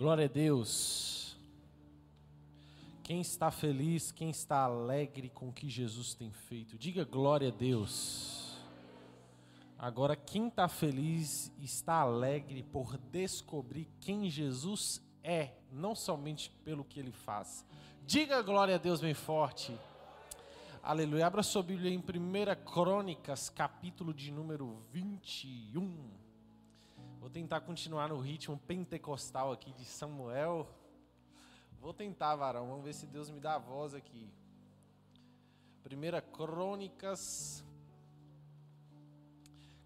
Glória a Deus. Quem está feliz, quem está alegre com o que Jesus tem feito, diga glória a Deus. Agora, quem está feliz está alegre por descobrir quem Jesus é, não somente pelo que ele faz. Diga glória a Deus bem forte. Aleluia. Abra sua Bíblia em 1 Crônicas, capítulo de número 21. Vou tentar continuar no ritmo pentecostal aqui de Samuel. Vou tentar, varão. Vamos ver se Deus me dá a voz aqui. Primeira Crônicas,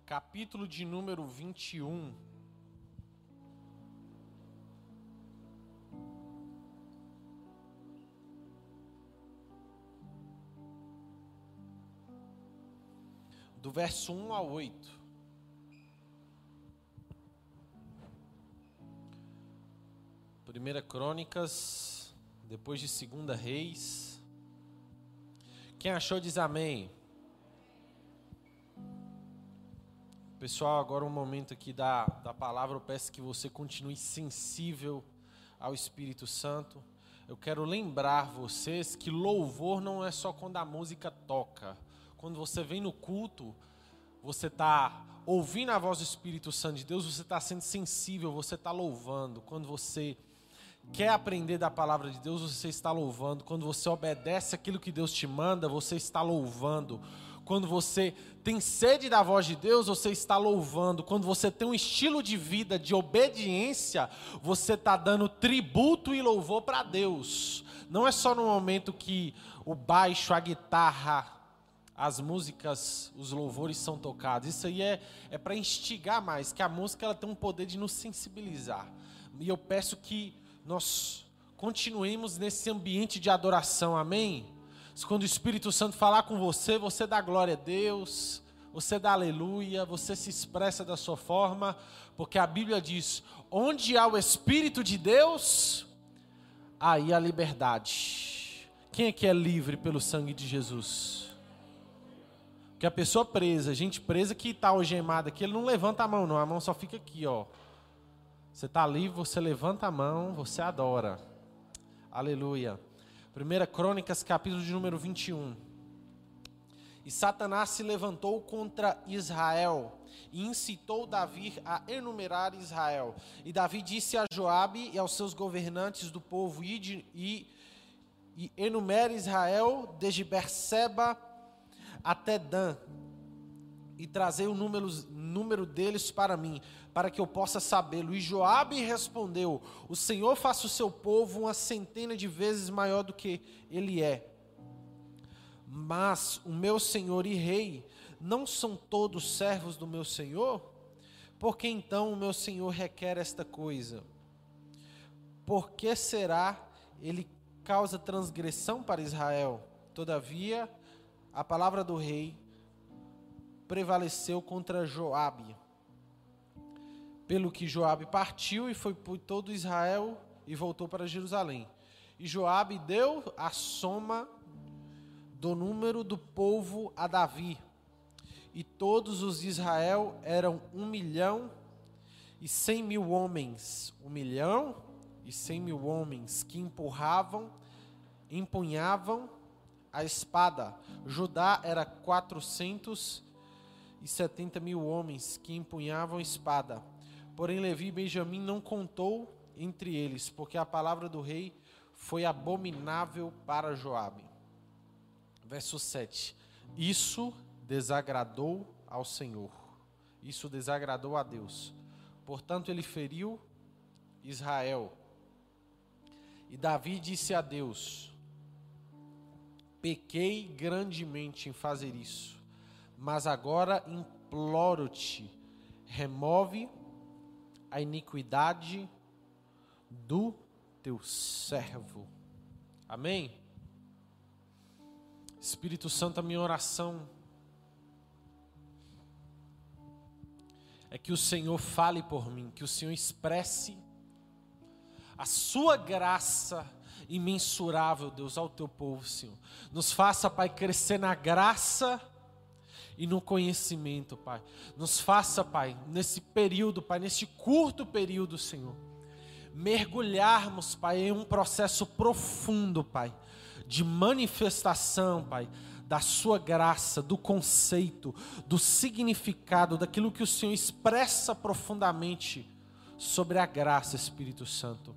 capítulo de número 21. Do verso 1 ao 8. Primeira Crônicas, depois de Segunda Reis. Quem achou diz amém. Pessoal, agora um momento aqui da, da palavra, eu peço que você continue sensível ao Espírito Santo. Eu quero lembrar vocês que louvor não é só quando a música toca. Quando você vem no culto, você está ouvindo a voz do Espírito Santo de Deus, você está sendo sensível, você está louvando. Quando você quer aprender da palavra de Deus, você está louvando. Quando você obedece aquilo que Deus te manda, você está louvando. Quando você tem sede da voz de Deus, você está louvando. Quando você tem um estilo de vida de obediência, você está dando tributo e louvor para Deus. Não é só no momento que o baixo, a guitarra, as músicas, os louvores são tocados. Isso aí é, é para instigar mais, que a música ela tem um poder de nos sensibilizar. E eu peço que nós continuemos nesse ambiente de adoração, amém? Quando o Espírito Santo falar com você, você dá glória a Deus, você dá aleluia, você se expressa da sua forma, porque a Bíblia diz: onde há o Espírito de Deus, aí a liberdade. Quem é que é livre pelo sangue de Jesus? Porque a pessoa presa, gente presa que está algemada aqui, ele não levanta a mão, não, a mão só fica aqui, ó. Você está ali, você levanta a mão, você adora. Aleluia. 1 Crônicas, capítulo de número 21. E Satanás se levantou contra Israel e incitou Davi a enumerar Israel. E Davi disse a Joabe e aos seus governantes do povo: Ide e, e enumere Israel desde Berseba até Dan, e trazer o número, número deles para mim, para que eu possa sabê-lo. E Joabe respondeu: O Senhor faça o seu povo uma centena de vezes maior do que ele é. Mas o meu senhor e rei não são todos servos do meu senhor? Por que então o meu senhor requer esta coisa? Por que será ele causa transgressão para Israel? Todavia, a palavra do rei prevaleceu contra Joabe pelo que Joabe partiu e foi por todo Israel e voltou para Jerusalém. E Joabe deu a soma do número do povo a Davi. E todos os de Israel eram um milhão e cem mil homens. Um milhão e cem mil homens que empurravam, empunhavam a espada. Judá era quatrocentos e setenta mil homens que empunhavam a espada. Porém, Levi e Benjamim não contou entre eles, porque a palavra do rei foi abominável para Joabe. Verso 7. Isso desagradou ao Senhor. Isso desagradou a Deus. Portanto, ele feriu Israel. E Davi disse a Deus: Pequei grandemente em fazer isso, mas agora imploro-te, remove a iniquidade do teu servo. Amém? Espírito Santo, a minha oração é que o Senhor fale por mim, que o Senhor expresse a sua graça imensurável, Deus, ao teu povo, Senhor. Nos faça, Pai, crescer na graça e no conhecimento, Pai. Nos faça, Pai, nesse período, Pai, nesse curto período, Senhor, mergulharmos, Pai, em um processo profundo, Pai, de manifestação, Pai, da Sua graça, do conceito, do significado, daquilo que o Senhor expressa profundamente sobre a graça, Espírito Santo.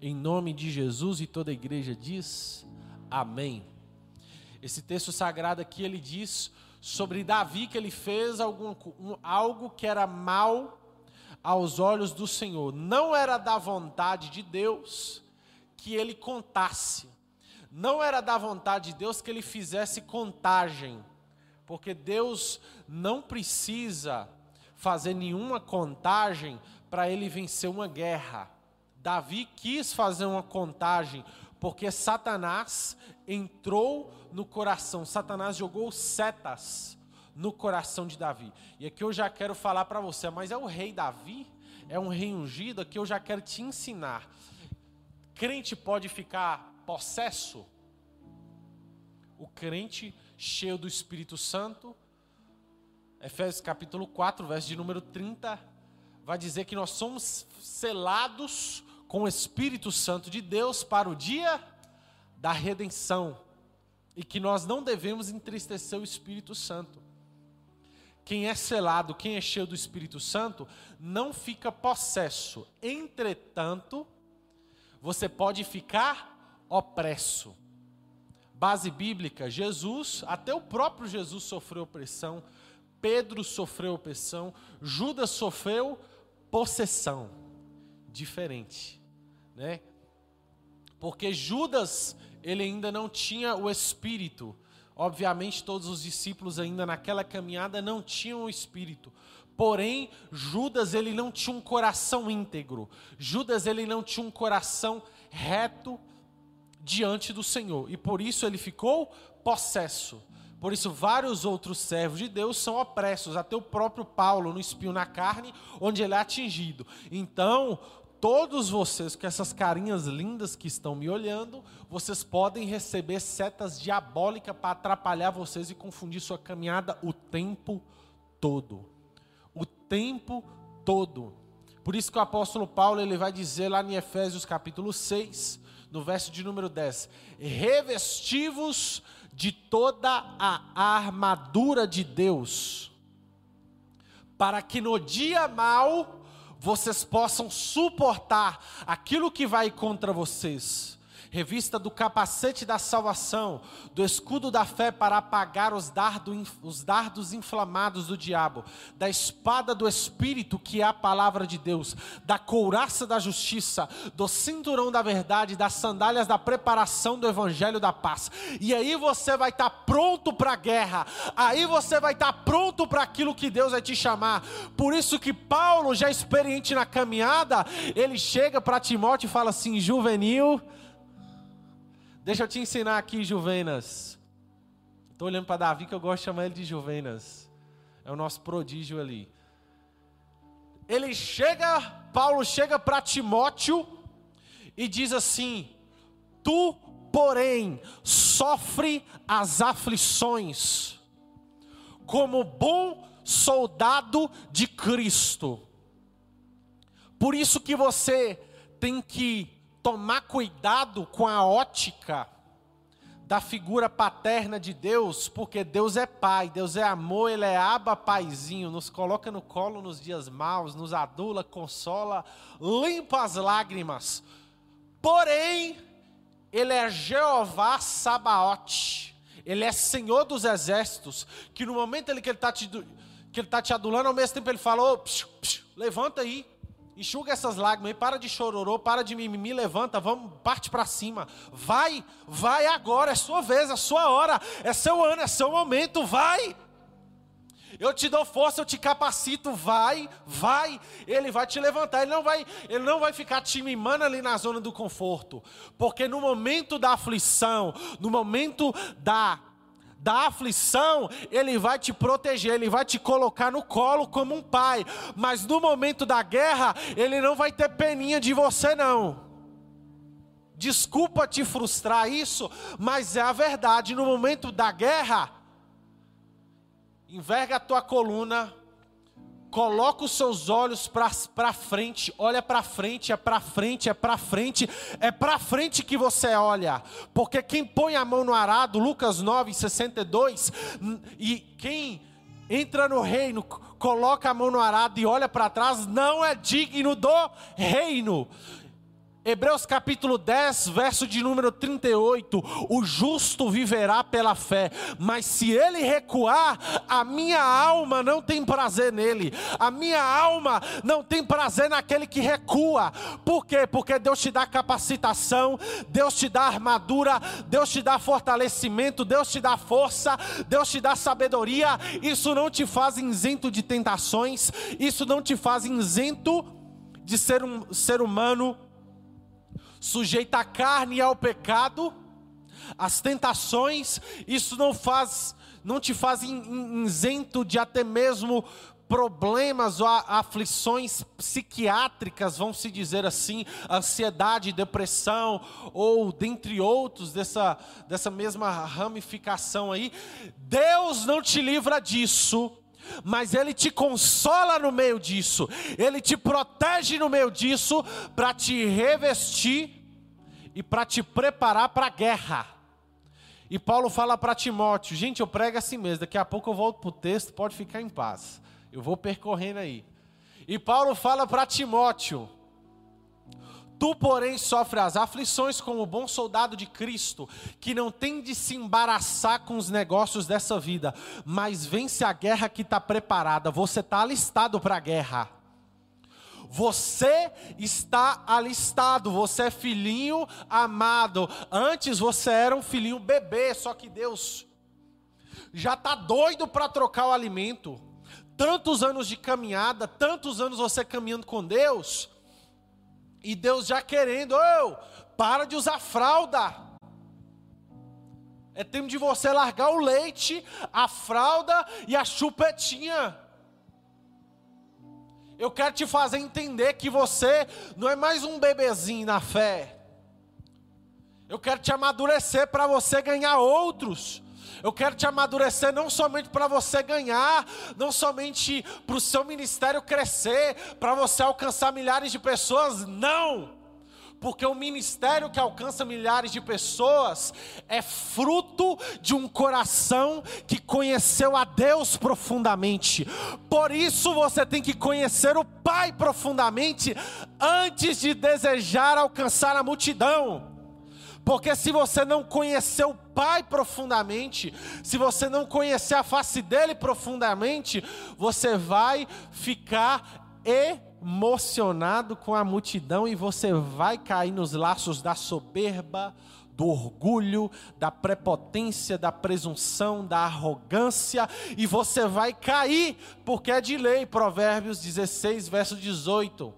Em nome de Jesus e toda a igreja diz amém. Esse texto sagrado aqui ele diz sobre Davi que ele fez algum, um, algo que era mal aos olhos do Senhor. Não era da vontade de Deus que ele contasse. Não era da vontade de Deus que ele fizesse contagem. Porque Deus não precisa fazer nenhuma contagem para ele vencer uma guerra. Davi quis fazer uma contagem porque Satanás entrou no coração, Satanás jogou setas no coração de Davi. E aqui eu já quero falar para você, mas é o rei Davi, é um rei ungido, aqui eu já quero te ensinar. Crente pode ficar possesso? O crente cheio do Espírito Santo, Efésios capítulo 4, verso de número 30 vai dizer que nós somos selados com o Espírito Santo de Deus para o dia da redenção e que nós não devemos entristecer o Espírito Santo. Quem é selado, quem é cheio do Espírito Santo, não fica possesso. Entretanto, você pode ficar opresso. Base bíblica: Jesus, até o próprio Jesus sofreu opressão, Pedro sofreu opressão, Judas sofreu possessão diferente, né? Porque Judas, ele ainda não tinha o espírito. Obviamente todos os discípulos ainda naquela caminhada não tinham o espírito. Porém, Judas ele não tinha um coração íntegro. Judas ele não tinha um coração reto diante do Senhor e por isso ele ficou possesso. Por isso, vários outros servos de Deus são opressos, até o próprio Paulo no espinho na carne, onde ele é atingido. Então, todos vocês, com essas carinhas lindas que estão me olhando, vocês podem receber setas diabólicas para atrapalhar vocês e confundir sua caminhada o tempo todo. O tempo todo. Por isso que o apóstolo Paulo ele vai dizer lá em Efésios capítulo 6, no verso de número 10: Revestivos de toda a armadura de Deus, para que no dia mal vocês possam suportar aquilo que vai contra vocês revista do capacete da salvação, do escudo da fé para apagar os, dardo, os dardos inflamados do diabo, da espada do Espírito, que é a palavra de Deus, da couraça da justiça, do cinturão da verdade, das sandálias da preparação do evangelho da paz. E aí você vai estar tá pronto para a guerra, aí você vai estar tá pronto para aquilo que Deus vai te chamar. Por isso que Paulo, já experiente na caminhada, ele chega para Timóteo e fala assim: juvenil, Deixa eu te ensinar aqui, Juvenas. Estou olhando para Davi que eu gosto de chamar ele de Juvenas. É o nosso prodígio ali. Ele chega, Paulo chega para Timóteo e diz assim: Tu, porém, sofre as aflições, como bom soldado de Cristo. Por isso que você tem que tomar cuidado com a ótica da figura paterna de Deus, porque Deus é pai, Deus é amor, Ele é aba paizinho, nos coloca no colo nos dias maus, nos adula, consola, limpa as lágrimas. Porém, Ele é Jeová Sabaote, Ele é Senhor dos exércitos, que no momento que Ele está te, que ele tá te adulando, ao mesmo tempo Ele psiu, psiu, levanta aí, Enxuga essas lágrimas aí, para de chororô, para de mimimi, levanta, vamos, parte para cima. Vai, vai agora, é sua vez, é sua hora, é seu ano, é seu momento, vai. Eu te dou força, eu te capacito, vai, vai. Ele vai te levantar, ele não vai, ele não vai ficar te mimando ali na zona do conforto. Porque no momento da aflição, no momento da da aflição, Ele vai te proteger, Ele vai te colocar no colo como um pai, mas no momento da guerra, Ele não vai ter peninha de você, não. Desculpa te frustrar isso, mas é a verdade. No momento da guerra, enverga a tua coluna, Coloca os seus olhos para frente, olha para frente, é para frente, é para frente, é para frente que você olha. Porque quem põe a mão no arado, Lucas 9, 62, e quem entra no reino, coloca a mão no arado e olha para trás, não é digno do reino. Hebreus capítulo 10, verso de número 38: O justo viverá pela fé, mas se ele recuar, a minha alma não tem prazer nele, a minha alma não tem prazer naquele que recua. Por quê? Porque Deus te dá capacitação, Deus te dá armadura, Deus te dá fortalecimento, Deus te dá força, Deus te dá sabedoria. Isso não te faz isento de tentações, isso não te faz isento de ser um ser humano sujeita à carne e ao pecado, as tentações, isso não faz, não te faz isento de até mesmo problemas ou aflições psiquiátricas, vamos se dizer assim, ansiedade, depressão, ou dentre outros dessa, dessa mesma ramificação aí, Deus não te livra disso, mas Ele te consola no meio disso, Ele te protege no meio disso, para te revestir e para te preparar para a guerra. E Paulo fala para Timóteo: gente, eu prego assim mesmo, daqui a pouco eu volto para o texto, pode ficar em paz, eu vou percorrendo aí. E Paulo fala para Timóteo: Tu, porém, sofre as aflições como bom soldado de Cristo, que não tem de se embaraçar com os negócios dessa vida, mas vence a guerra que está preparada. Você está alistado para a guerra. Você está alistado, você é filhinho amado. Antes você era um filhinho bebê, só que Deus já está doido para trocar o alimento. Tantos anos de caminhada, tantos anos você caminhando com Deus e Deus já querendo, oh, para de usar fralda. É tempo de você largar o leite, a fralda e a chupetinha. Eu quero te fazer entender que você não é mais um bebezinho na fé. Eu quero te amadurecer para você ganhar outros. Eu quero te amadurecer não somente para você ganhar, não somente para o seu ministério crescer, para você alcançar milhares de pessoas, não. Porque o ministério que alcança milhares de pessoas é fruto de um coração que conheceu a Deus profundamente. Por isso você tem que conhecer o Pai profundamente antes de desejar alcançar a multidão. Porque se você não conhecer o Pai profundamente, se você não conhecer a face dele profundamente, você vai ficar emocionado com a multidão e você vai cair nos laços da soberba, do orgulho, da prepotência, da presunção, da arrogância, e você vai cair, porque é de lei, Provérbios 16, verso 18.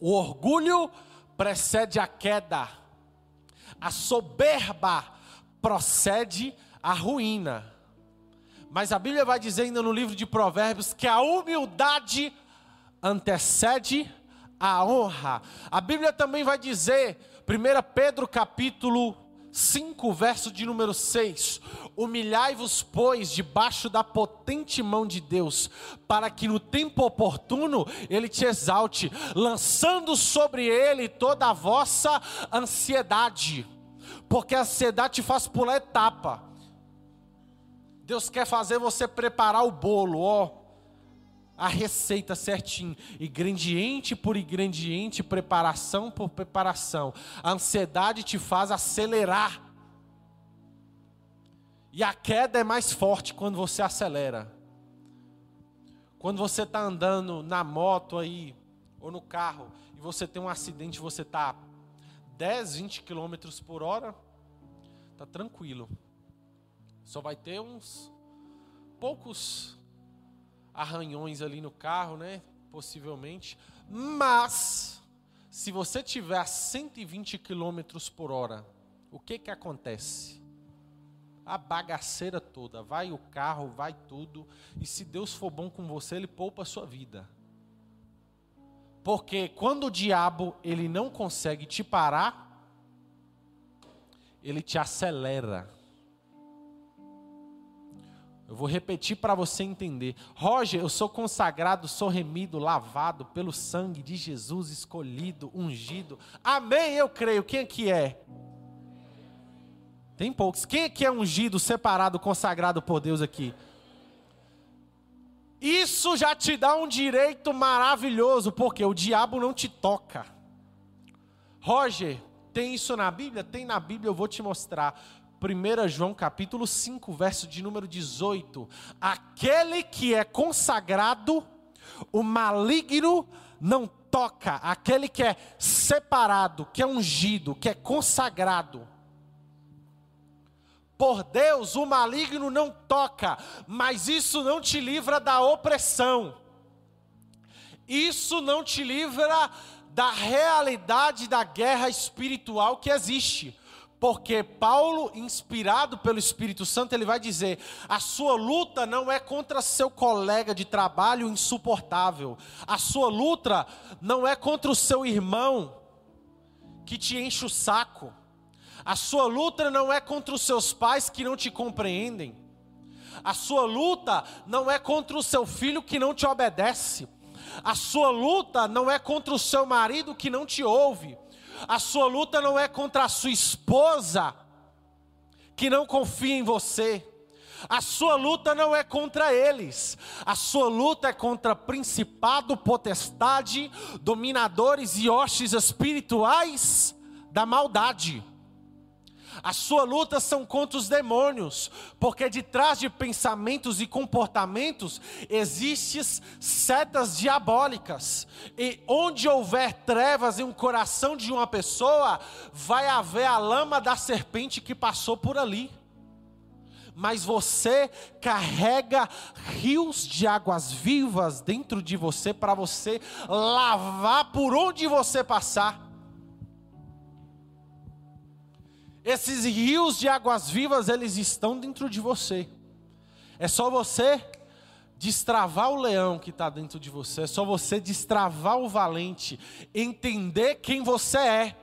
O orgulho precede a queda a soberba procede a ruína. Mas a Bíblia vai dizer ainda no livro de Provérbios que a humildade antecede a honra. A Bíblia também vai dizer, 1 Pedro capítulo 5, verso de número 6: Humilhai-vos, pois, debaixo da potente mão de Deus, para que no tempo oportuno ele te exalte, lançando sobre ele toda a vossa ansiedade, porque a ansiedade te faz pular etapa. Deus quer fazer você preparar o bolo, ó, a receita certinho, ingrediente por ingrediente, preparação por preparação. A ansiedade te faz acelerar. E a queda é mais forte quando você acelera. Quando você está andando na moto aí, ou no carro, e você tem um acidente, você está 10, 20 quilômetros por hora, tá tranquilo. Só vai ter uns poucos arranhões ali no carro, né? Possivelmente. Mas, se você tiver a 120 quilômetros por hora, o que que acontece? A bagaceira toda, vai o carro, vai tudo, e se Deus for bom com você, Ele poupa a sua vida. Porque quando o diabo ele não consegue te parar, ele te acelera. Eu vou repetir para você entender. Roger, eu sou consagrado, sou remido, lavado pelo sangue de Jesus, escolhido, ungido. Amém, eu creio. Quem aqui é? Tem poucos. Quem aqui é ungido, separado, consagrado por Deus aqui? Isso já te dá um direito maravilhoso, porque o diabo não te toca. Roger, tem isso na Bíblia? Tem na Bíblia, eu vou te mostrar. 1 João capítulo 5, verso de número 18. Aquele que é consagrado, o maligno não toca. Aquele que é separado, que é ungido, que é consagrado. Por Deus, o maligno não toca, mas isso não te livra da opressão. Isso não te livra da realidade da guerra espiritual que existe. Porque Paulo, inspirado pelo Espírito Santo, ele vai dizer: a sua luta não é contra seu colega de trabalho insuportável, a sua luta não é contra o seu irmão que te enche o saco, a sua luta não é contra os seus pais que não te compreendem, a sua luta não é contra o seu filho que não te obedece, a sua luta não é contra o seu marido que não te ouve. A sua luta não é contra a sua esposa, que não confia em você. A sua luta não é contra eles, a sua luta é contra principado, potestade, dominadores e hostes espirituais da maldade. A sua luta são contra os demônios, porque de trás de pensamentos e comportamentos existem setas diabólicas. E onde houver trevas em um coração de uma pessoa, vai haver a lama da serpente que passou por ali. Mas você carrega rios de águas vivas dentro de você para você lavar por onde você passar. Esses rios de águas vivas, eles estão dentro de você. É só você destravar o leão que está dentro de você, é só você destravar o valente, entender quem você é.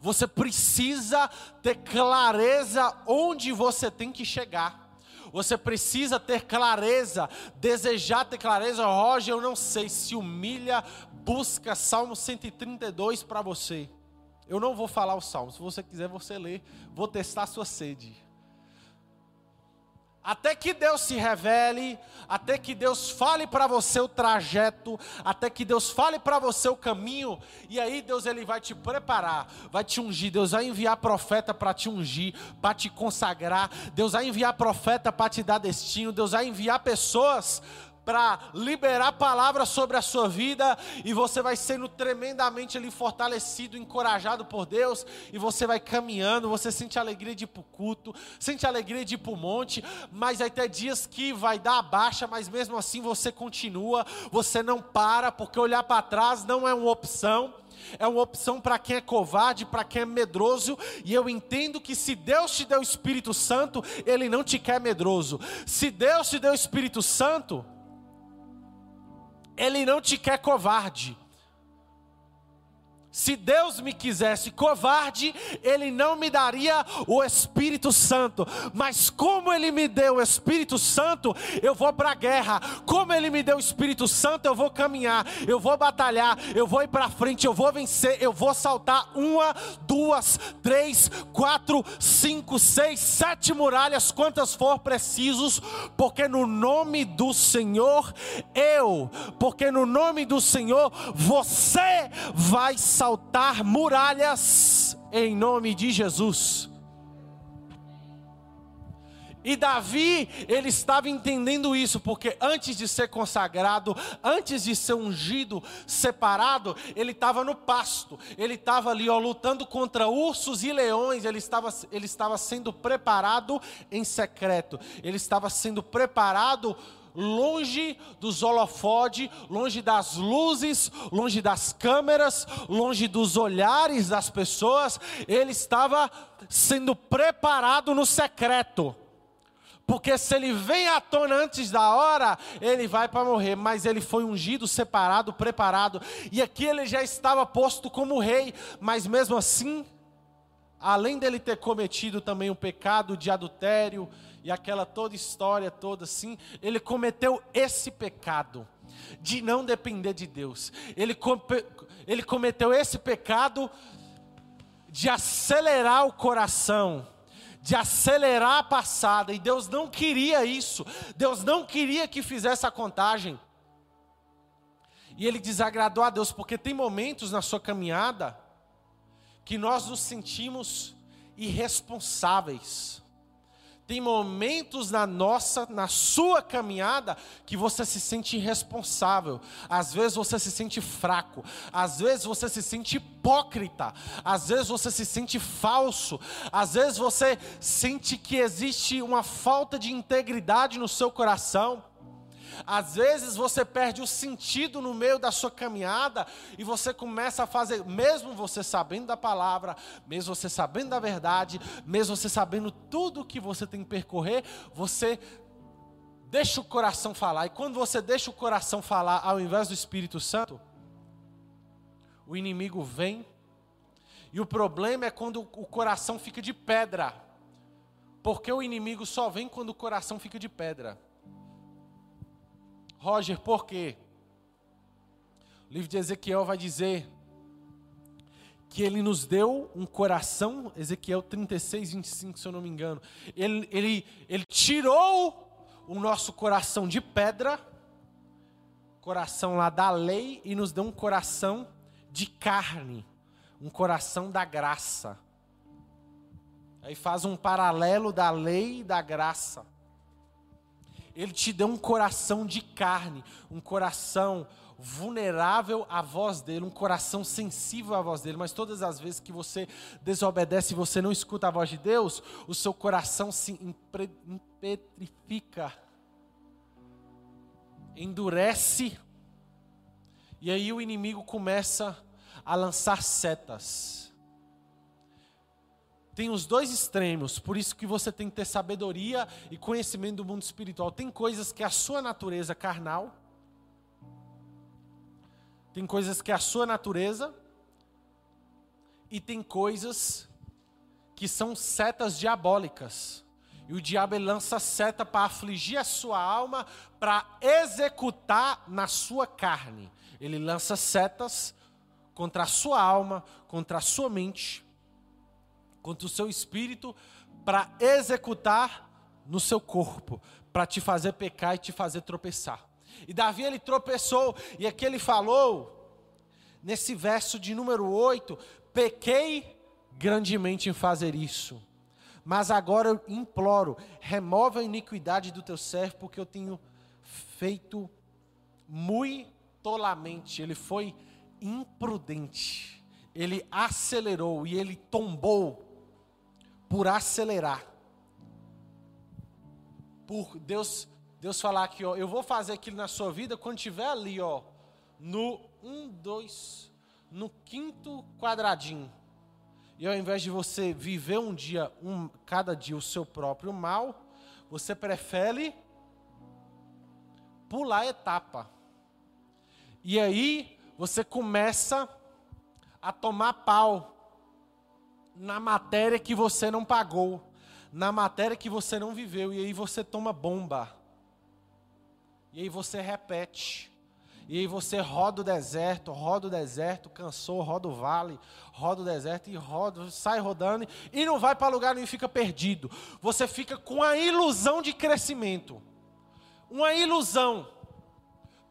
Você precisa ter clareza onde você tem que chegar. Você precisa ter clareza, desejar ter clareza. Roger, eu não sei se humilha, busca Salmo 132 para você. Eu não vou falar o salmo, se você quiser você lê, vou testar sua sede. Até que Deus se revele, até que Deus fale para você o trajeto, até que Deus fale para você o caminho, e aí Deus ele vai te preparar, vai te ungir, Deus vai enviar profeta para te ungir, para te consagrar, Deus vai enviar profeta para te dar destino, Deus vai enviar pessoas para liberar palavras sobre a sua vida e você vai sendo tremendamente ali fortalecido, encorajado por Deus e você vai caminhando, você sente alegria de ir para o culto, sente alegria de ir para o monte, mas tem dias que vai dar a baixa, mas mesmo assim você continua, você não para, porque olhar para trás não é uma opção. É uma opção para quem é covarde, para quem é medroso, e eu entendo que se Deus te deu o Espírito Santo, Ele não te quer medroso. Se Deus te deu o Espírito Santo, ele não te quer covarde. Se Deus me quisesse covarde, Ele não me daria o Espírito Santo. Mas como Ele me deu o Espírito Santo, eu vou para a guerra. Como Ele me deu o Espírito Santo, eu vou caminhar, eu vou batalhar, eu vou ir para frente, eu vou vencer, eu vou saltar uma, duas, três, quatro, cinco, seis, sete muralhas, quantas for precisos, porque no nome do Senhor eu, porque no nome do Senhor você vai saltar saltar muralhas em nome de Jesus. E Davi, ele estava entendendo isso, porque antes de ser consagrado, antes de ser ungido, separado, ele estava no pasto, ele estava ali ó, lutando contra ursos e leões, ele estava, ele estava sendo preparado em secreto, ele estava sendo preparado longe dos holofotes, longe das luzes, longe das câmeras, longe dos olhares das pessoas, ele estava sendo preparado no secreto. Porque se ele vem à tona antes da hora, ele vai para morrer. Mas ele foi ungido, separado, preparado. E aqui ele já estava posto como rei. Mas mesmo assim, além dele ter cometido também o pecado de adultério e aquela toda história toda assim, ele cometeu esse pecado de não depender de Deus. Ele, ele cometeu esse pecado de acelerar o coração, de acelerar a passada, e Deus não queria isso. Deus não queria que fizesse a contagem. E ele desagradou a Deus, porque tem momentos na sua caminhada que nós nos sentimos irresponsáveis. Tem momentos na nossa, na sua caminhada, que você se sente irresponsável. Às vezes você se sente fraco. Às vezes você se sente hipócrita. Às vezes você se sente falso. Às vezes você sente que existe uma falta de integridade no seu coração. Às vezes você perde o sentido no meio da sua caminhada e você começa a fazer, mesmo você sabendo da palavra, mesmo você sabendo da verdade, mesmo você sabendo tudo que você tem que percorrer, você deixa o coração falar. E quando você deixa o coração falar ao invés do Espírito Santo, o inimigo vem. E o problema é quando o coração fica de pedra. Porque o inimigo só vem quando o coração fica de pedra. Roger, por quê? O livro de Ezequiel vai dizer que ele nos deu um coração, Ezequiel 36, 25, se eu não me engano. Ele, ele, ele tirou o nosso coração de pedra, coração lá da lei, e nos deu um coração de carne, um coração da graça. Aí faz um paralelo da lei e da graça. Ele te deu um coração de carne, um coração vulnerável à voz dele, um coração sensível à voz dele. Mas todas as vezes que você desobedece e você não escuta a voz de Deus, o seu coração se impetrifica, endurece, e aí o inimigo começa a lançar setas tem os dois extremos, por isso que você tem que ter sabedoria e conhecimento do mundo espiritual. Tem coisas que é a sua natureza carnal, tem coisas que é a sua natureza, e tem coisas que são setas diabólicas. E o diabo lança seta para afligir a sua alma, para executar na sua carne. Ele lança setas contra a sua alma, contra a sua mente contra o seu espírito para executar no seu corpo, para te fazer pecar e te fazer tropeçar. E Davi ele tropeçou, e aqui ele falou, nesse verso de número 8: pequei grandemente em fazer isso. Mas agora eu imploro, remove a iniquidade do teu servo, porque eu tenho feito muito tolamente. Ele foi imprudente. Ele acelerou e ele tombou por acelerar. Por Deus, Deus falar aqui, ó, eu vou fazer aquilo na sua vida quando tiver ali, ó, no um, dois, no quinto quadradinho. E ao invés de você viver um dia, um, cada dia o seu próprio mal, você prefere pular a etapa. E aí você começa a tomar pau na matéria que você não pagou, na matéria que você não viveu, e aí você toma bomba. E aí você repete. E aí você roda o deserto, roda o deserto, cansou, roda o vale, roda o deserto e roda, sai rodando e não vai para lugar nenhum fica perdido. Você fica com a ilusão de crescimento. Uma ilusão.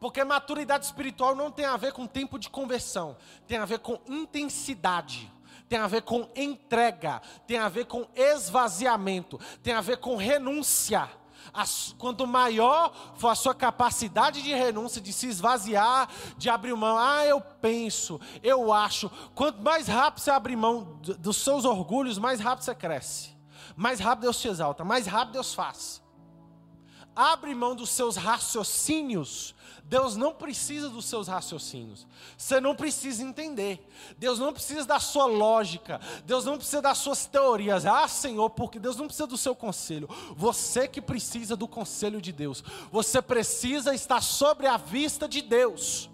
Porque maturidade espiritual não tem a ver com tempo de conversão, tem a ver com intensidade tem a ver com entrega, tem a ver com esvaziamento, tem a ver com renúncia. As, quanto maior for a sua capacidade de renúncia, de se esvaziar, de abrir mão, ah, eu penso, eu acho. Quanto mais rápido você abrir mão dos seus orgulhos, mais rápido você cresce. Mais rápido Deus te exalta, mais rápido Deus faz. Abre mão dos seus raciocínios Deus não precisa dos seus raciocínios. Você não precisa entender. Deus não precisa da sua lógica. Deus não precisa das suas teorias. Ah, Senhor, porque Deus não precisa do seu conselho. Você que precisa do conselho de Deus. Você precisa estar sobre a vista de Deus.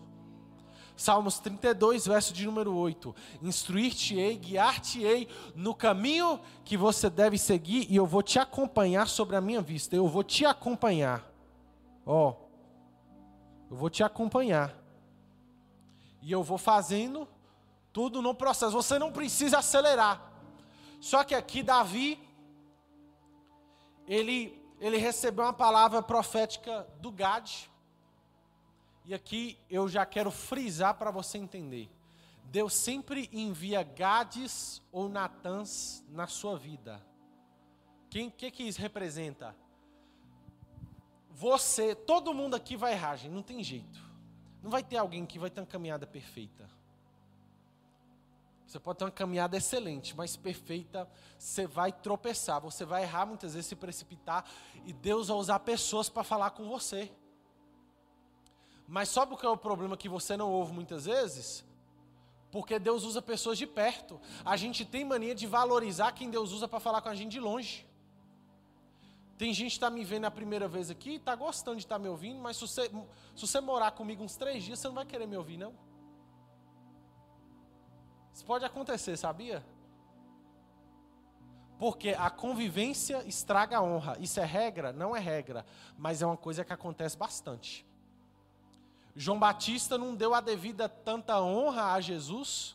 Salmos 32, verso de número 8: Instruir-te-ei, guiar-te-ei no caminho que você deve seguir, e eu vou te acompanhar sobre a minha vista. Eu vou te acompanhar. Ó, oh, eu vou te acompanhar. E eu vou fazendo tudo no processo. Você não precisa acelerar. Só que aqui Davi ele ele recebeu uma palavra profética do Gad e aqui eu já quero frisar para você entender. Deus sempre envia Gades ou Natãs na sua vida. Quem que, que isso representa? Você, todo mundo aqui vai errar, gente, não tem jeito. Não vai ter alguém que vai ter uma caminhada perfeita. Você pode ter uma caminhada excelente, mas perfeita, você vai tropeçar, você vai errar muitas vezes, se precipitar, e Deus vai usar pessoas para falar com você. Mas sabe o que é o problema que você não ouve muitas vezes? Porque Deus usa pessoas de perto. A gente tem mania de valorizar quem Deus usa para falar com a gente de longe. Tem gente que está me vendo a primeira vez aqui, está gostando de estar tá me ouvindo, mas se você, se você morar comigo uns três dias, você não vai querer me ouvir, não. Isso pode acontecer, sabia? Porque a convivência estraga a honra. Isso é regra? Não é regra, mas é uma coisa que acontece bastante. João Batista não deu a devida tanta honra a Jesus,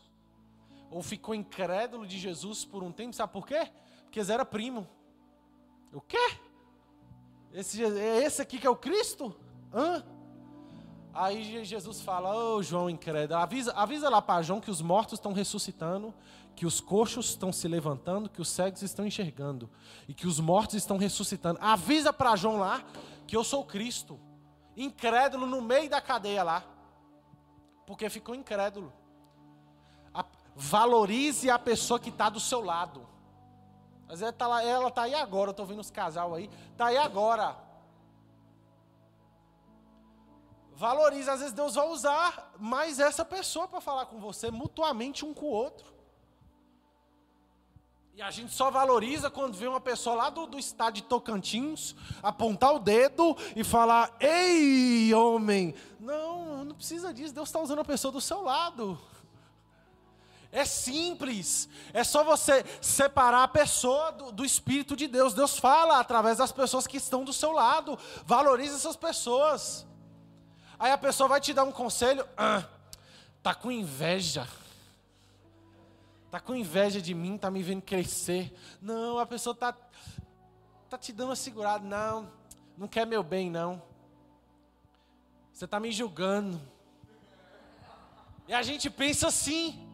ou ficou incrédulo de Jesus por um tempo, sabe por quê? Porque ele era primo. O quê? Esse, é esse aqui que é o Cristo? Hã? Aí Jesus fala, ô oh, João incrédulo, avisa, avisa lá para João que os mortos estão ressuscitando, que os coxos estão se levantando, que os cegos estão enxergando, e que os mortos estão ressuscitando. Avisa para João lá que eu sou Cristo incrédulo no meio da cadeia lá. Porque ficou incrédulo. A, valorize a pessoa que está do seu lado. Às vezes tá lá, ela está aí agora, eu estou vendo os casal aí, está aí agora. Valorize, às vezes Deus vai usar mais essa pessoa para falar com você, mutuamente um com o outro. E a gente só valoriza quando vê uma pessoa lá do, do estado de Tocantins apontar o dedo e falar: Ei, homem! Não, não precisa disso. Deus está usando a pessoa do seu lado. É simples. É só você separar a pessoa do, do, Espírito de Deus. Deus fala através das pessoas que estão do seu lado. Valorize essas pessoas. Aí a pessoa vai te dar um conselho. Ah, tá com inveja. Tá com inveja de mim, tá me vendo crescer. Não, a pessoa tá tá te dando uma segurada, não. Não quer meu bem, não. Você tá me julgando. E a gente pensa assim.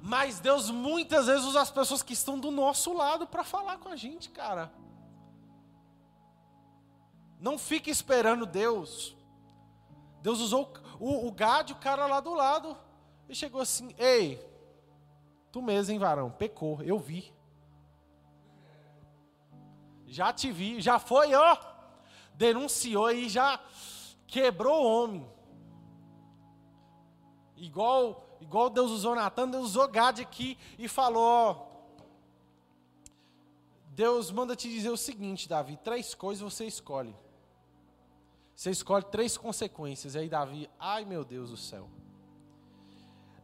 Mas Deus muitas vezes usa as pessoas que estão do nosso lado para falar com a gente, cara. Não fique esperando Deus. Deus usou o, o o cara lá do lado, e chegou assim: Ei, Tu mesmo, hein, varão? Pecou, eu vi. Já te vi, já foi, ó. Denunciou e já quebrou o homem. Igual, igual Deus usou Natan, Deus usou Gad aqui e falou, ó. Deus manda te dizer o seguinte, Davi: três coisas você escolhe. Você escolhe três consequências. Aí, Davi, ai meu Deus do céu.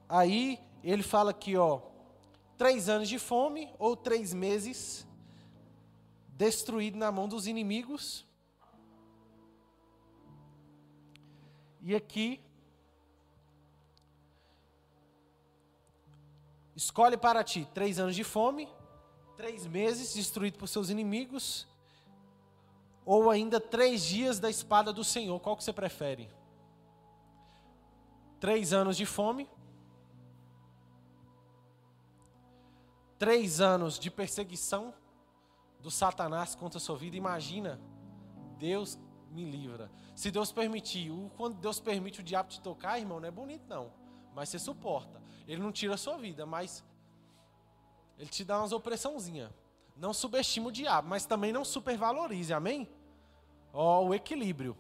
Aí ele fala aqui, ó três anos de fome ou três meses destruído na mão dos inimigos. E aqui, escolhe para ti três anos de fome, três meses destruído por seus inimigos, ou ainda três dias da espada do Senhor. Qual que você prefere? Três anos de fome, três anos de perseguição do Satanás contra a sua vida, imagina, Deus me livra. Se Deus permitir, quando Deus permite o diabo te tocar, irmão, não é bonito não, mas você suporta. Ele não tira a sua vida, mas ele te dá umas opressãozinha. Não subestime o diabo, mas também não supervalorize, amém? Ó, oh, o equilíbrio.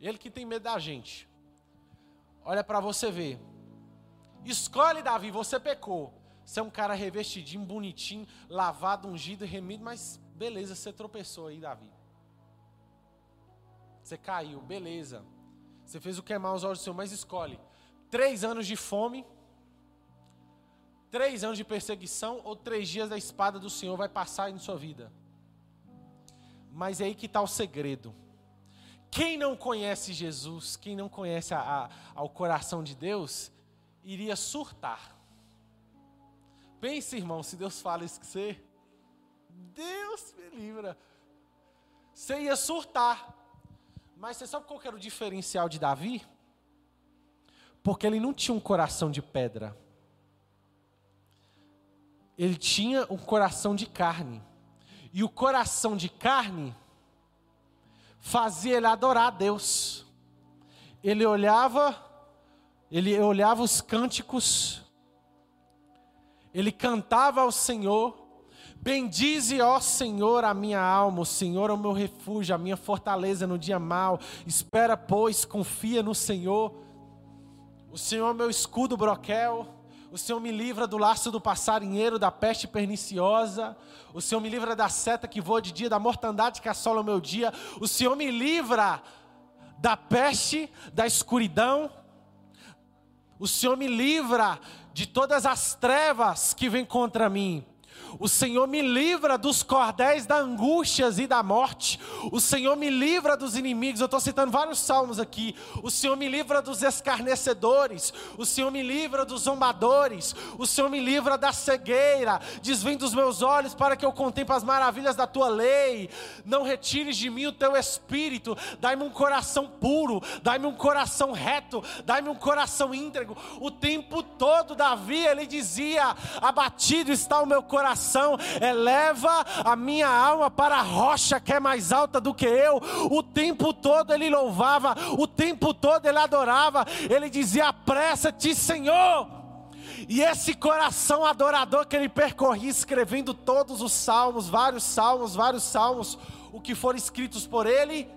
Ele que tem medo da gente. Olha para você ver. Escolhe, Davi, você pecou. Você é um cara revestidinho, bonitinho, lavado, ungido, remido, mas beleza, você tropeçou aí, Davi. Você caiu, beleza. Você fez o que é mal aos olhos do Senhor, mas escolhe. três anos de fome, três anos de perseguição ou três dias da espada do Senhor vai passar em sua vida. Mas é aí que está o segredo. Quem não conhece Jesus, quem não conhece a, a, ao coração de Deus, iria surtar. Pense, irmão, se Deus fala isso com você, Deus me livra. Você ia surtar. Mas você sabe qual era o diferencial de Davi? Porque ele não tinha um coração de pedra. Ele tinha um coração de carne. E o coração de carne fazia ele adorar a Deus. Ele olhava, ele olhava os cânticos, ele cantava ao Senhor, Bendize, ó Senhor, a minha alma, o Senhor é o meu refúgio, a minha fortaleza no dia mau. Espera, pois, confia no Senhor. O Senhor é meu escudo broquel. O Senhor me livra do laço do passarinheiro, da peste perniciosa. O Senhor me livra da seta que voa de dia, da mortandade que assola o meu dia. O Senhor me livra da peste, da escuridão. O Senhor me livra de todas as trevas que vêm contra mim. O Senhor me livra dos cordéis da angústia e da morte. O Senhor me livra dos inimigos. Eu estou citando vários salmos aqui. O Senhor me livra dos escarnecedores. O Senhor me livra dos zombadores. O Senhor me livra da cegueira. Desvém dos meus olhos para que eu contemple as maravilhas da tua lei. Não retires de mim o teu espírito. Dai-me um coração puro. Dai-me um coração reto. Dai-me um coração íntegro. O tempo todo, Davi, ele dizia: Abatido está o meu coração coração, eleva a minha alma para a rocha que é mais alta do que eu. O tempo todo ele louvava, o tempo todo ele adorava, ele dizia: Apressa-te, Senhor. E esse coração adorador que ele percorria, escrevendo todos os salmos, vários salmos, vários salmos, o que foram escritos por ele,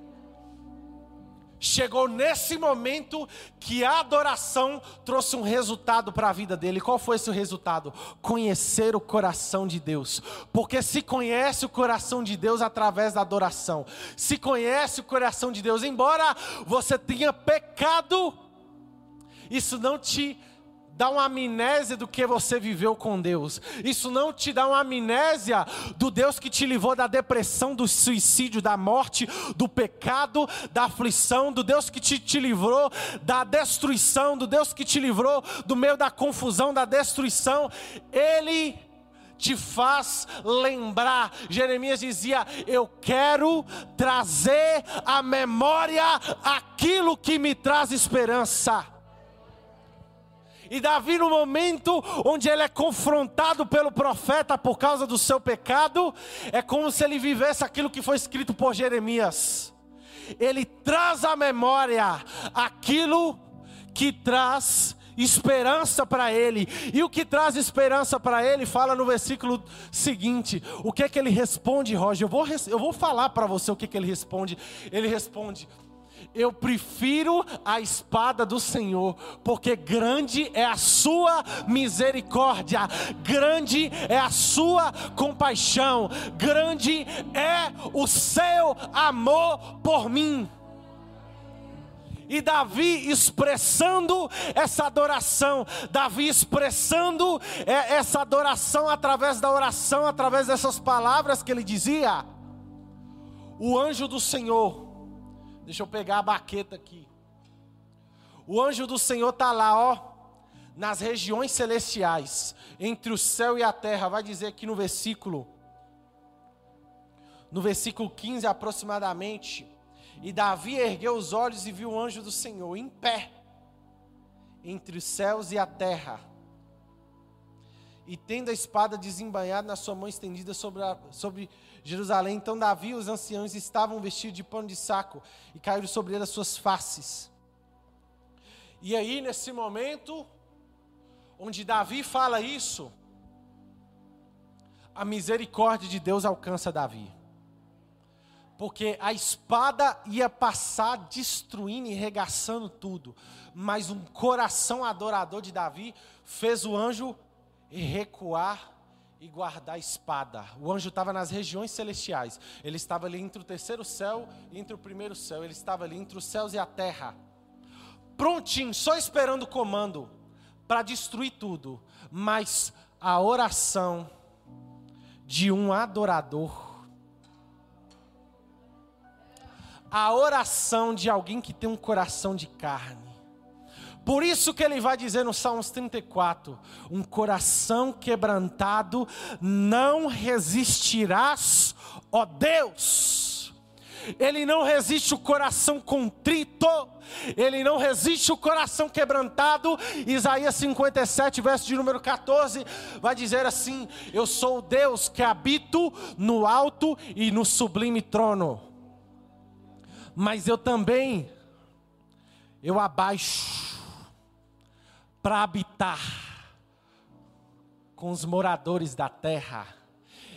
chegou nesse momento que a adoração trouxe um resultado para a vida dele. Qual foi esse resultado? Conhecer o coração de Deus. Porque se conhece o coração de Deus através da adoração, se conhece o coração de Deus, embora você tenha pecado, isso não te dá uma amnésia do que você viveu com Deus. Isso não te dá uma amnésia do Deus que te livrou da depressão, do suicídio, da morte, do pecado, da aflição, do Deus que te, te livrou da destruição, do Deus que te livrou do meio da confusão, da destruição. Ele te faz lembrar. Jeremias dizia: Eu quero trazer à memória aquilo que me traz esperança. E Davi, no momento onde ele é confrontado pelo profeta por causa do seu pecado, é como se ele vivesse aquilo que foi escrito por Jeremias. Ele traz à memória aquilo que traz esperança para ele. E o que traz esperança para ele, fala no versículo seguinte. O que é que ele responde, Roger? Eu vou, eu vou falar para você o que, é que ele responde. Ele responde: eu prefiro a espada do Senhor, porque grande é a sua misericórdia, grande é a sua compaixão, grande é o seu amor por mim. E Davi expressando essa adoração, Davi expressando é, essa adoração através da oração, através dessas palavras que ele dizia. O anjo do Senhor Deixa eu pegar a baqueta aqui. O anjo do Senhor está lá, ó, nas regiões celestiais, entre o céu e a terra. Vai dizer aqui no versículo, no versículo 15 aproximadamente. E Davi ergueu os olhos e viu o anjo do Senhor em pé, entre os céus e a terra. E tendo a espada desembanhada na sua mão estendida sobre, a, sobre Jerusalém. Então Davi e os anciãos estavam vestidos de pano de saco e caíram sobre ele as suas faces. E aí, nesse momento, onde Davi fala isso, a misericórdia de Deus alcança Davi. Porque a espada ia passar destruindo e regaçando tudo, mas um coração adorador de Davi fez o anjo recuar e guardar a espada. O anjo estava nas regiões celestiais. Ele estava ali entre o terceiro céu e entre o primeiro céu. Ele estava ali entre os céus e a terra. prontinho, só esperando o comando para destruir tudo. Mas a oração de um adorador, a oração de alguém que tem um coração de carne, por isso que ele vai dizer no Salmos 34: um coração quebrantado não resistirás, ó Deus. Ele não resiste o coração contrito, ele não resiste o coração quebrantado. Isaías 57, verso de número 14, vai dizer assim: Eu sou o Deus que habito no alto e no sublime trono, mas eu também, eu abaixo para habitar com os moradores da terra.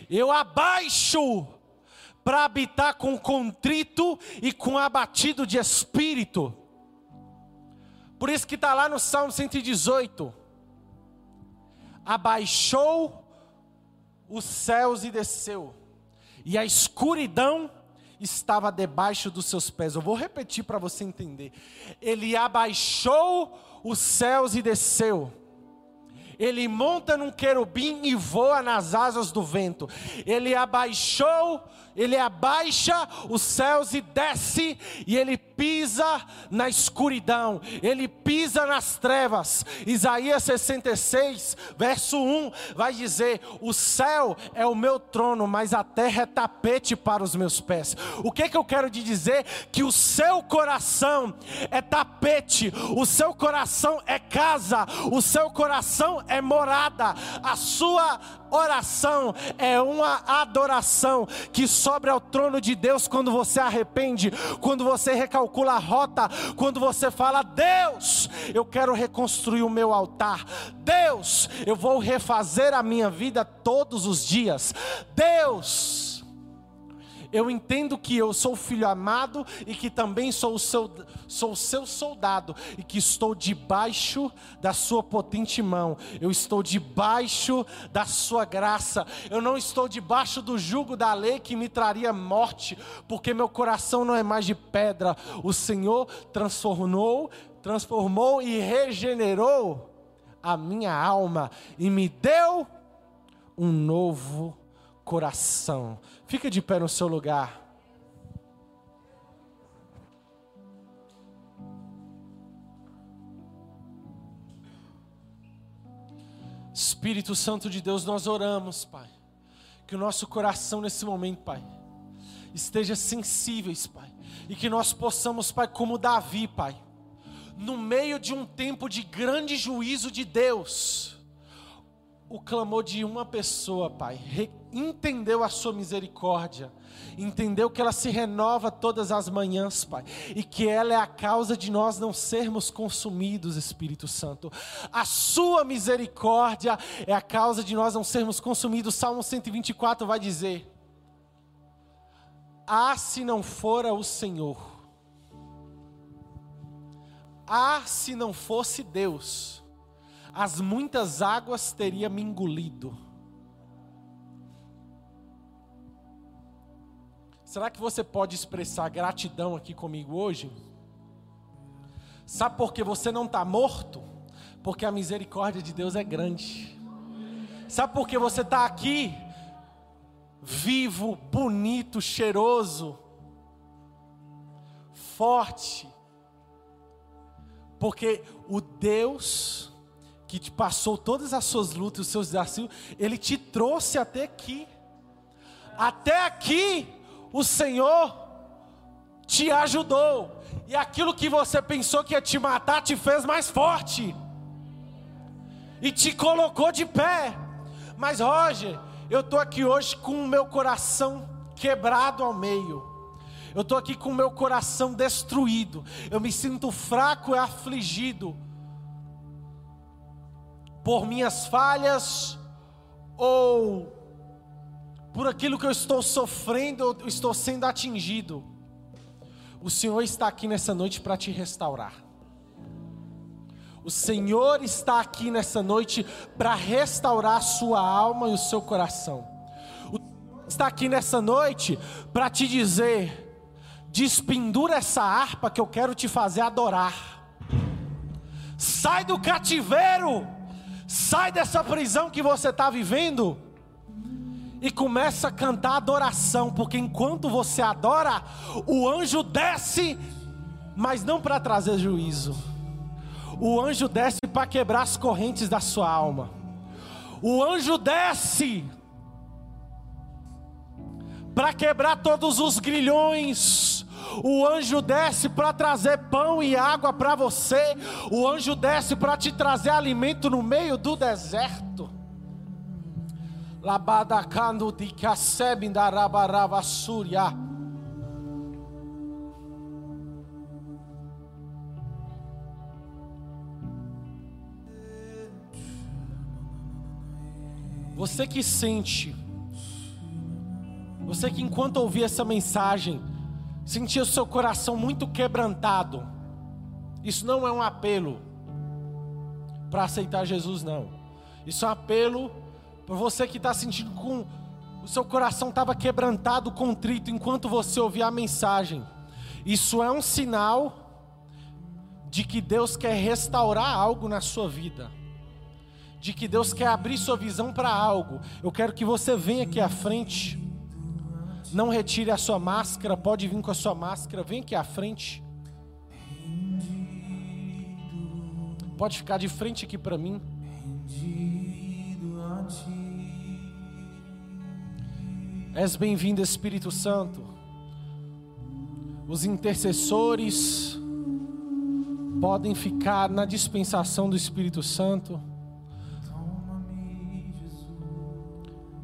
Eu abaixo para habitar com contrito e com abatido de espírito. Por isso que está lá no Salmo 118: abaixou os céus e desceu, e a escuridão estava debaixo dos seus pés. Eu vou repetir para você entender. Ele abaixou os céus e desceu. Ele monta num querubim e voa nas asas do vento. Ele abaixou ele abaixa os céus e desce, e ele pisa na escuridão, ele pisa nas trevas. Isaías 66, verso 1 vai dizer: O céu é o meu trono, mas a terra é tapete para os meus pés. O que, que eu quero te dizer? Que o seu coração é tapete, o seu coração é casa, o seu coração é morada, a sua oração é uma adoração que sobe ao trono de Deus quando você arrepende, quando você recalcula a rota, quando você fala: Deus, eu quero reconstruir o meu altar, Deus, eu vou refazer a minha vida todos os dias, Deus eu entendo que eu sou filho amado e que também sou o seu, sou o seu soldado e que estou debaixo da sua potente mão. Eu estou debaixo da sua graça. Eu não estou debaixo do jugo da lei que me traria morte, porque meu coração não é mais de pedra. O Senhor transformou, transformou e regenerou a minha alma e me deu um novo coração. Fica de pé no seu lugar. Espírito Santo de Deus, nós oramos, Pai. Que o nosso coração nesse momento, Pai, esteja sensíveis, Pai. E que nós possamos, Pai, como Davi, Pai, no meio de um tempo de grande juízo de Deus, o clamor de uma pessoa, Pai, entendeu a sua misericórdia, entendeu que ela se renova todas as manhãs, Pai, e que ela é a causa de nós não sermos consumidos, Espírito Santo. A sua misericórdia é a causa de nós não sermos consumidos. Salmo 124 vai dizer: Ah, se não fora o Senhor, ah, se não fosse Deus, as muitas águas teria me engolido. Será que você pode expressar gratidão aqui comigo hoje? Sabe por que você não está morto? Porque a misericórdia de Deus é grande. Sabe por que você está aqui? Vivo, bonito, cheiroso, forte. Porque o Deus que te passou todas as suas lutas, os seus desafios, ele te trouxe até aqui. Até aqui o Senhor te ajudou. E aquilo que você pensou que ia te matar te fez mais forte. E te colocou de pé. Mas Roger, eu estou aqui hoje com o meu coração quebrado ao meio. Eu estou aqui com o meu coração destruído. Eu me sinto fraco e afligido por minhas falhas ou por aquilo que eu estou sofrendo ou estou sendo atingido. O Senhor está aqui nessa noite para te restaurar. O Senhor está aqui nessa noite para restaurar a sua alma e o seu coração. O Senhor está aqui nessa noite para te dizer: despendura essa harpa que eu quero te fazer adorar. Sai do cativeiro, sai dessa prisão que você está vivendo e começa a cantar adoração, porque enquanto você adora, o anjo desce, mas não para trazer juízo. O anjo desce para quebrar as correntes da sua alma. O anjo desce para quebrar todos os grilhões. O anjo desce para trazer pão e água para você. O anjo desce para te trazer alimento no meio do deserto. Labadakando de Kasebin da Rabarava Surya. Você que sente, você que enquanto ouvia essa mensagem, sentia o seu coração muito quebrantado. Isso não é um apelo para aceitar Jesus, não. Isso é um apelo para você que está sentindo com o seu coração estava quebrantado, contrito, enquanto você ouvia a mensagem. Isso é um sinal de que Deus quer restaurar algo na sua vida de que Deus quer abrir sua visão para algo, eu quero que você venha aqui à frente. Não retire a sua máscara, pode vir com a sua máscara, vem aqui à frente. Pode ficar de frente aqui para mim. És bem-vindo, Espírito Santo. Os intercessores podem ficar na dispensação do Espírito Santo.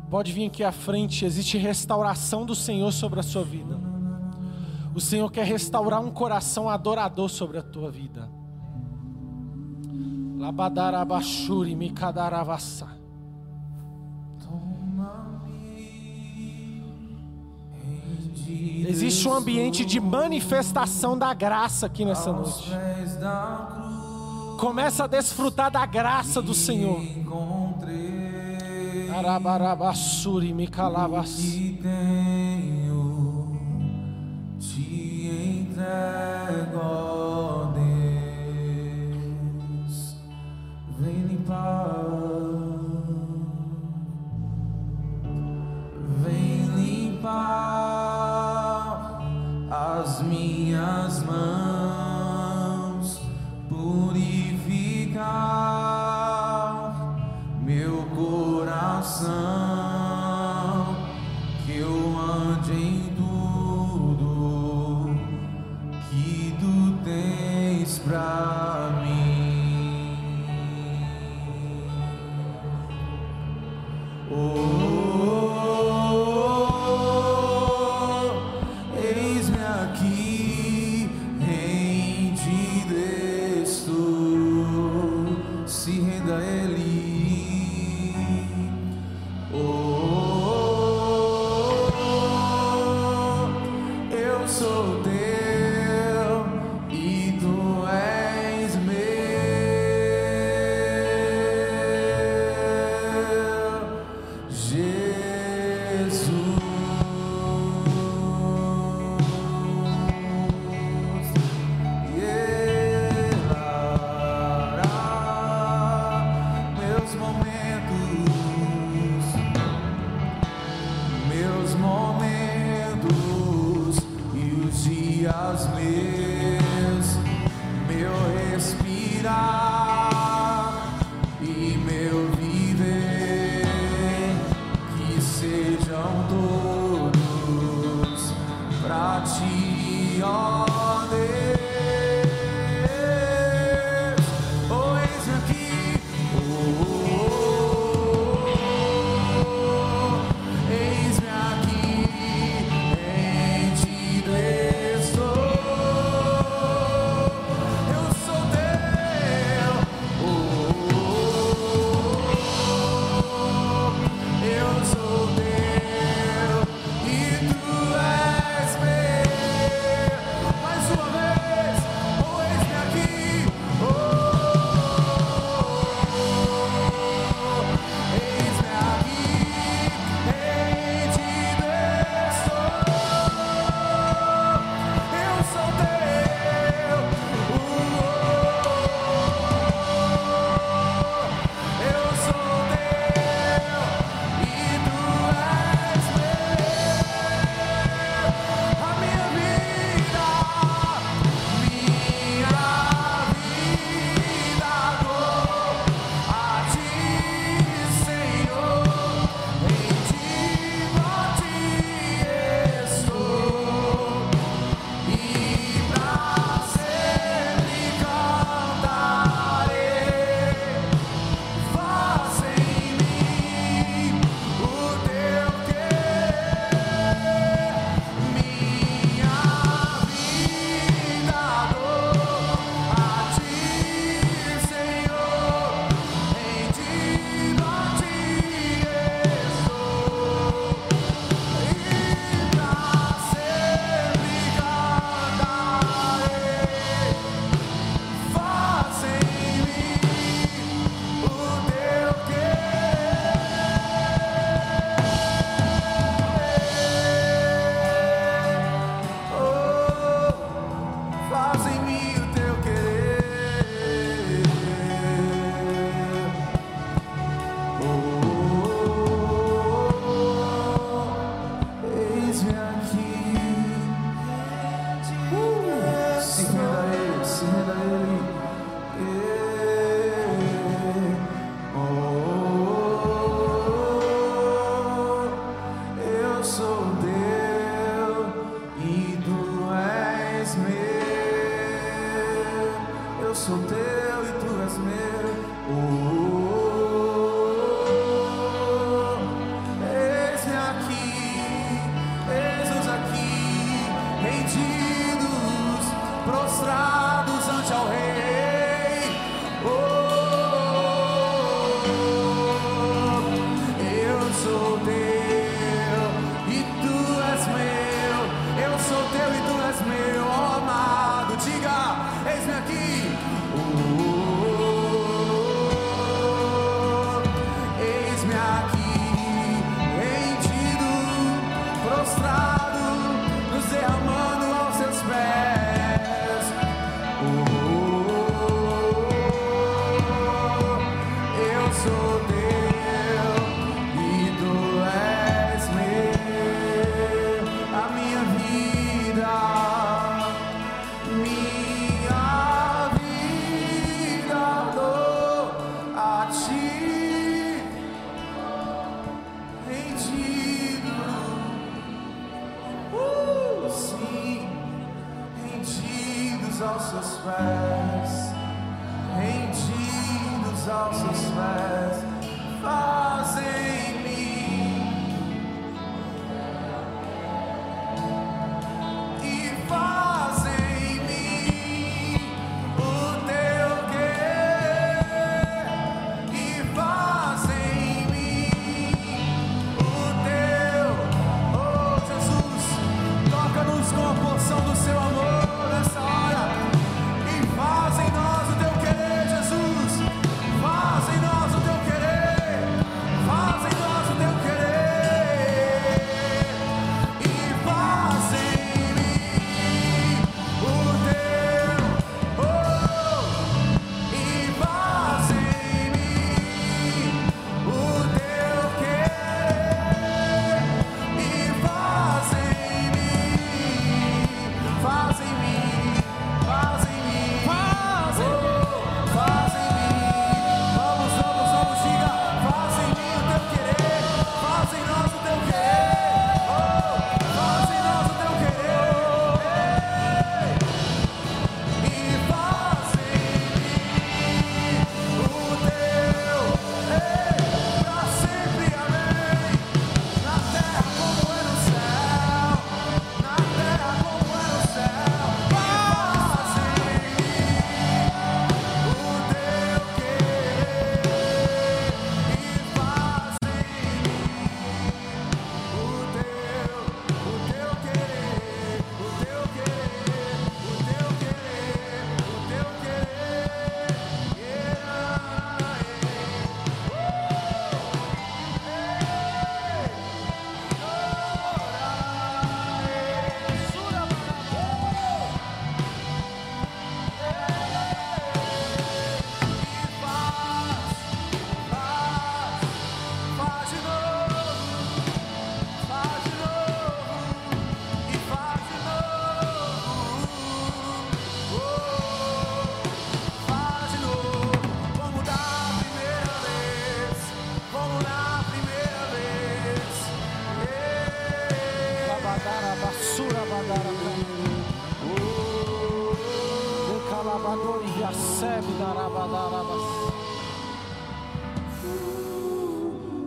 Pode vir aqui à frente, existe restauração do Senhor sobre a sua vida. O Senhor quer restaurar um coração adorador sobre a tua vida. Labadarabashuri mikadarabassa. Existe um ambiente de manifestação da graça aqui nessa noite. Começa a desfrutar da graça do Senhor. Arabarabassuri me calavas. tenho te entrego,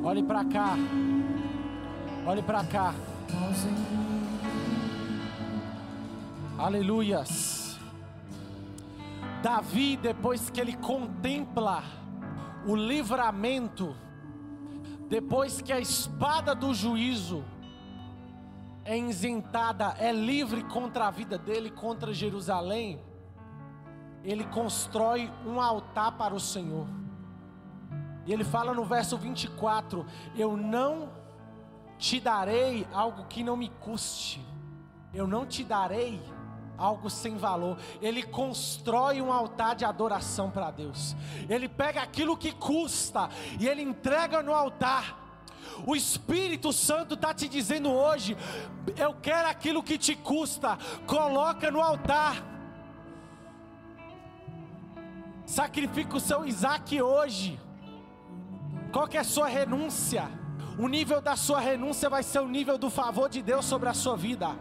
Olhe para cá. Olhe para cá. Aleluias. Davi, depois que ele contempla o livramento, depois que a espada do juízo é isentada, é livre contra a vida dele, contra Jerusalém, ele constrói um altar para o Senhor. E ele fala no verso 24: Eu não te darei algo que não me custe, eu não te darei algo sem valor. Ele constrói um altar de adoração para Deus. Ele pega aquilo que custa e ele entrega no altar. O Espírito Santo está te dizendo hoje: eu quero aquilo que te custa, coloca no altar. Sacrifica o seu Isaac hoje. Qual que é a sua renúncia? O nível da sua renúncia vai ser o nível do favor de Deus sobre a sua vida.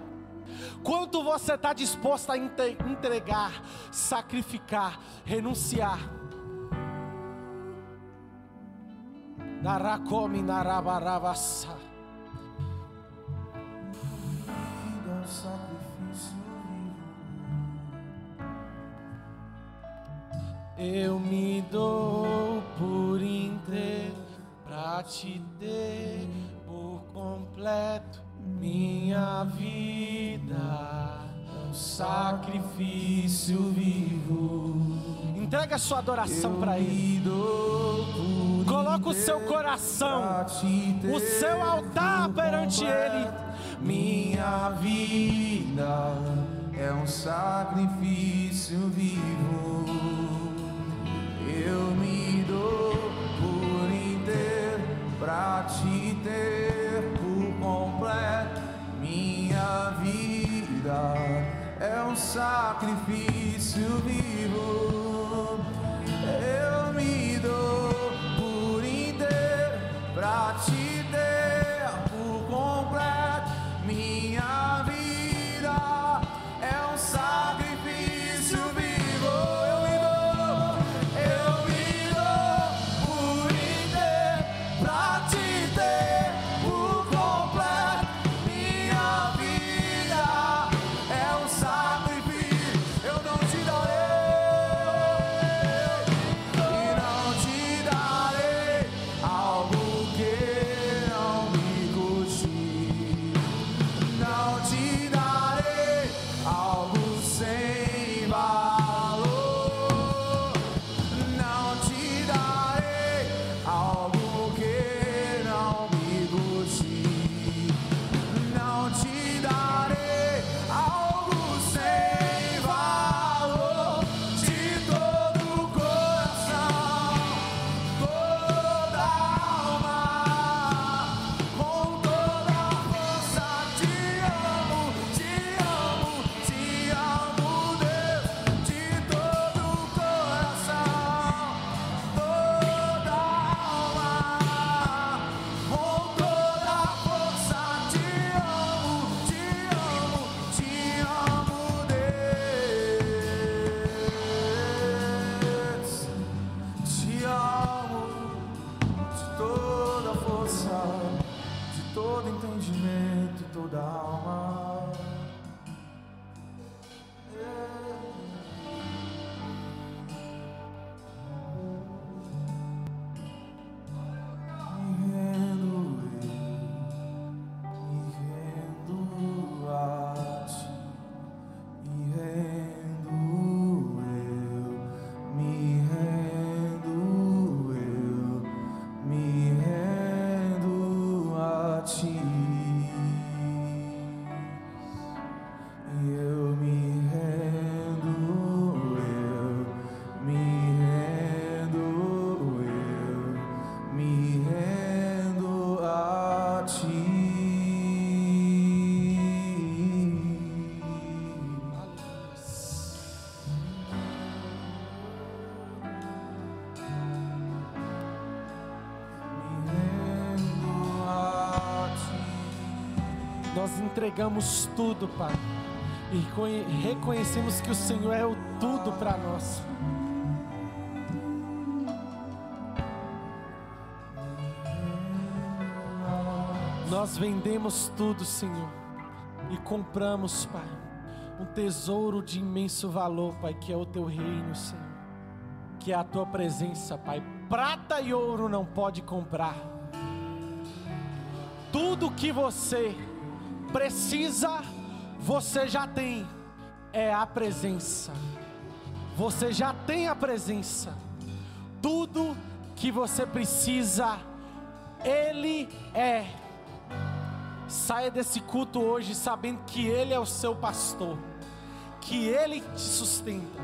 Quanto você está disposto a entregar, sacrificar, renunciar? Narakomi narabaravasa. Eu me dou por inteiro pra te ter por completo minha vida, um sacrifício vivo. Entrega a sua adoração para Ele. Coloca o seu coração, o seu altar perante Ele. Minha vida é um sacrifício vivo. Eu me dou por inteiro pra te ter por completo. Minha vida é um sacrifício vivo. Eu me entregamos tudo, Pai. E conhe- reconhecemos que o Senhor é o tudo para nós. Nós vendemos tudo, Senhor, e compramos, Pai, um tesouro de imenso valor, Pai, que é o teu reino, Senhor, que é a tua presença, Pai. Prata e ouro não pode comprar. Tudo que você precisa, você já tem. É a presença. Você já tem a presença. Tudo que você precisa, Ele é. Saia desse culto hoje sabendo que Ele é o seu pastor, que Ele te sustenta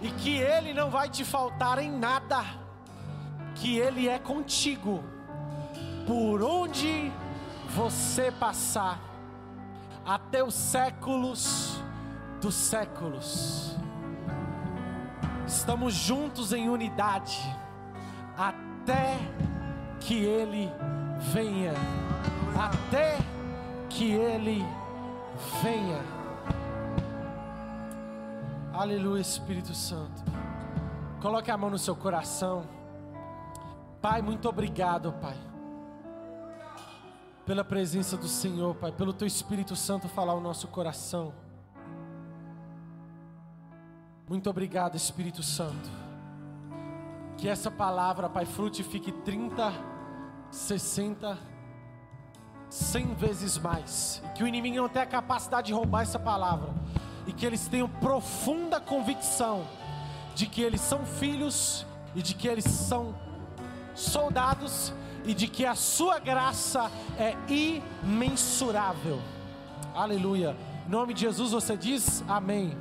e que Ele não vai te faltar em nada, que Ele é contigo por onde você passar, até os séculos dos séculos. Estamos juntos em unidade, até que Ele venha, até que Ele venha. Aleluia, Espírito Santo. Coloque a mão no seu coração. Pai, muito obrigado, Pai pela presença do Senhor, Pai, pelo Teu Espírito Santo falar o nosso coração. Muito obrigado, Espírito Santo. Que essa palavra, Pai, frutifique 30, 60, 100 vezes mais. E que o inimigo não tenha a capacidade de roubar essa palavra. E que eles tenham profunda convicção de que eles são filhos e de que eles são soldados e de que a sua graça é imensurável. Aleluia. Em nome de Jesus você diz amém.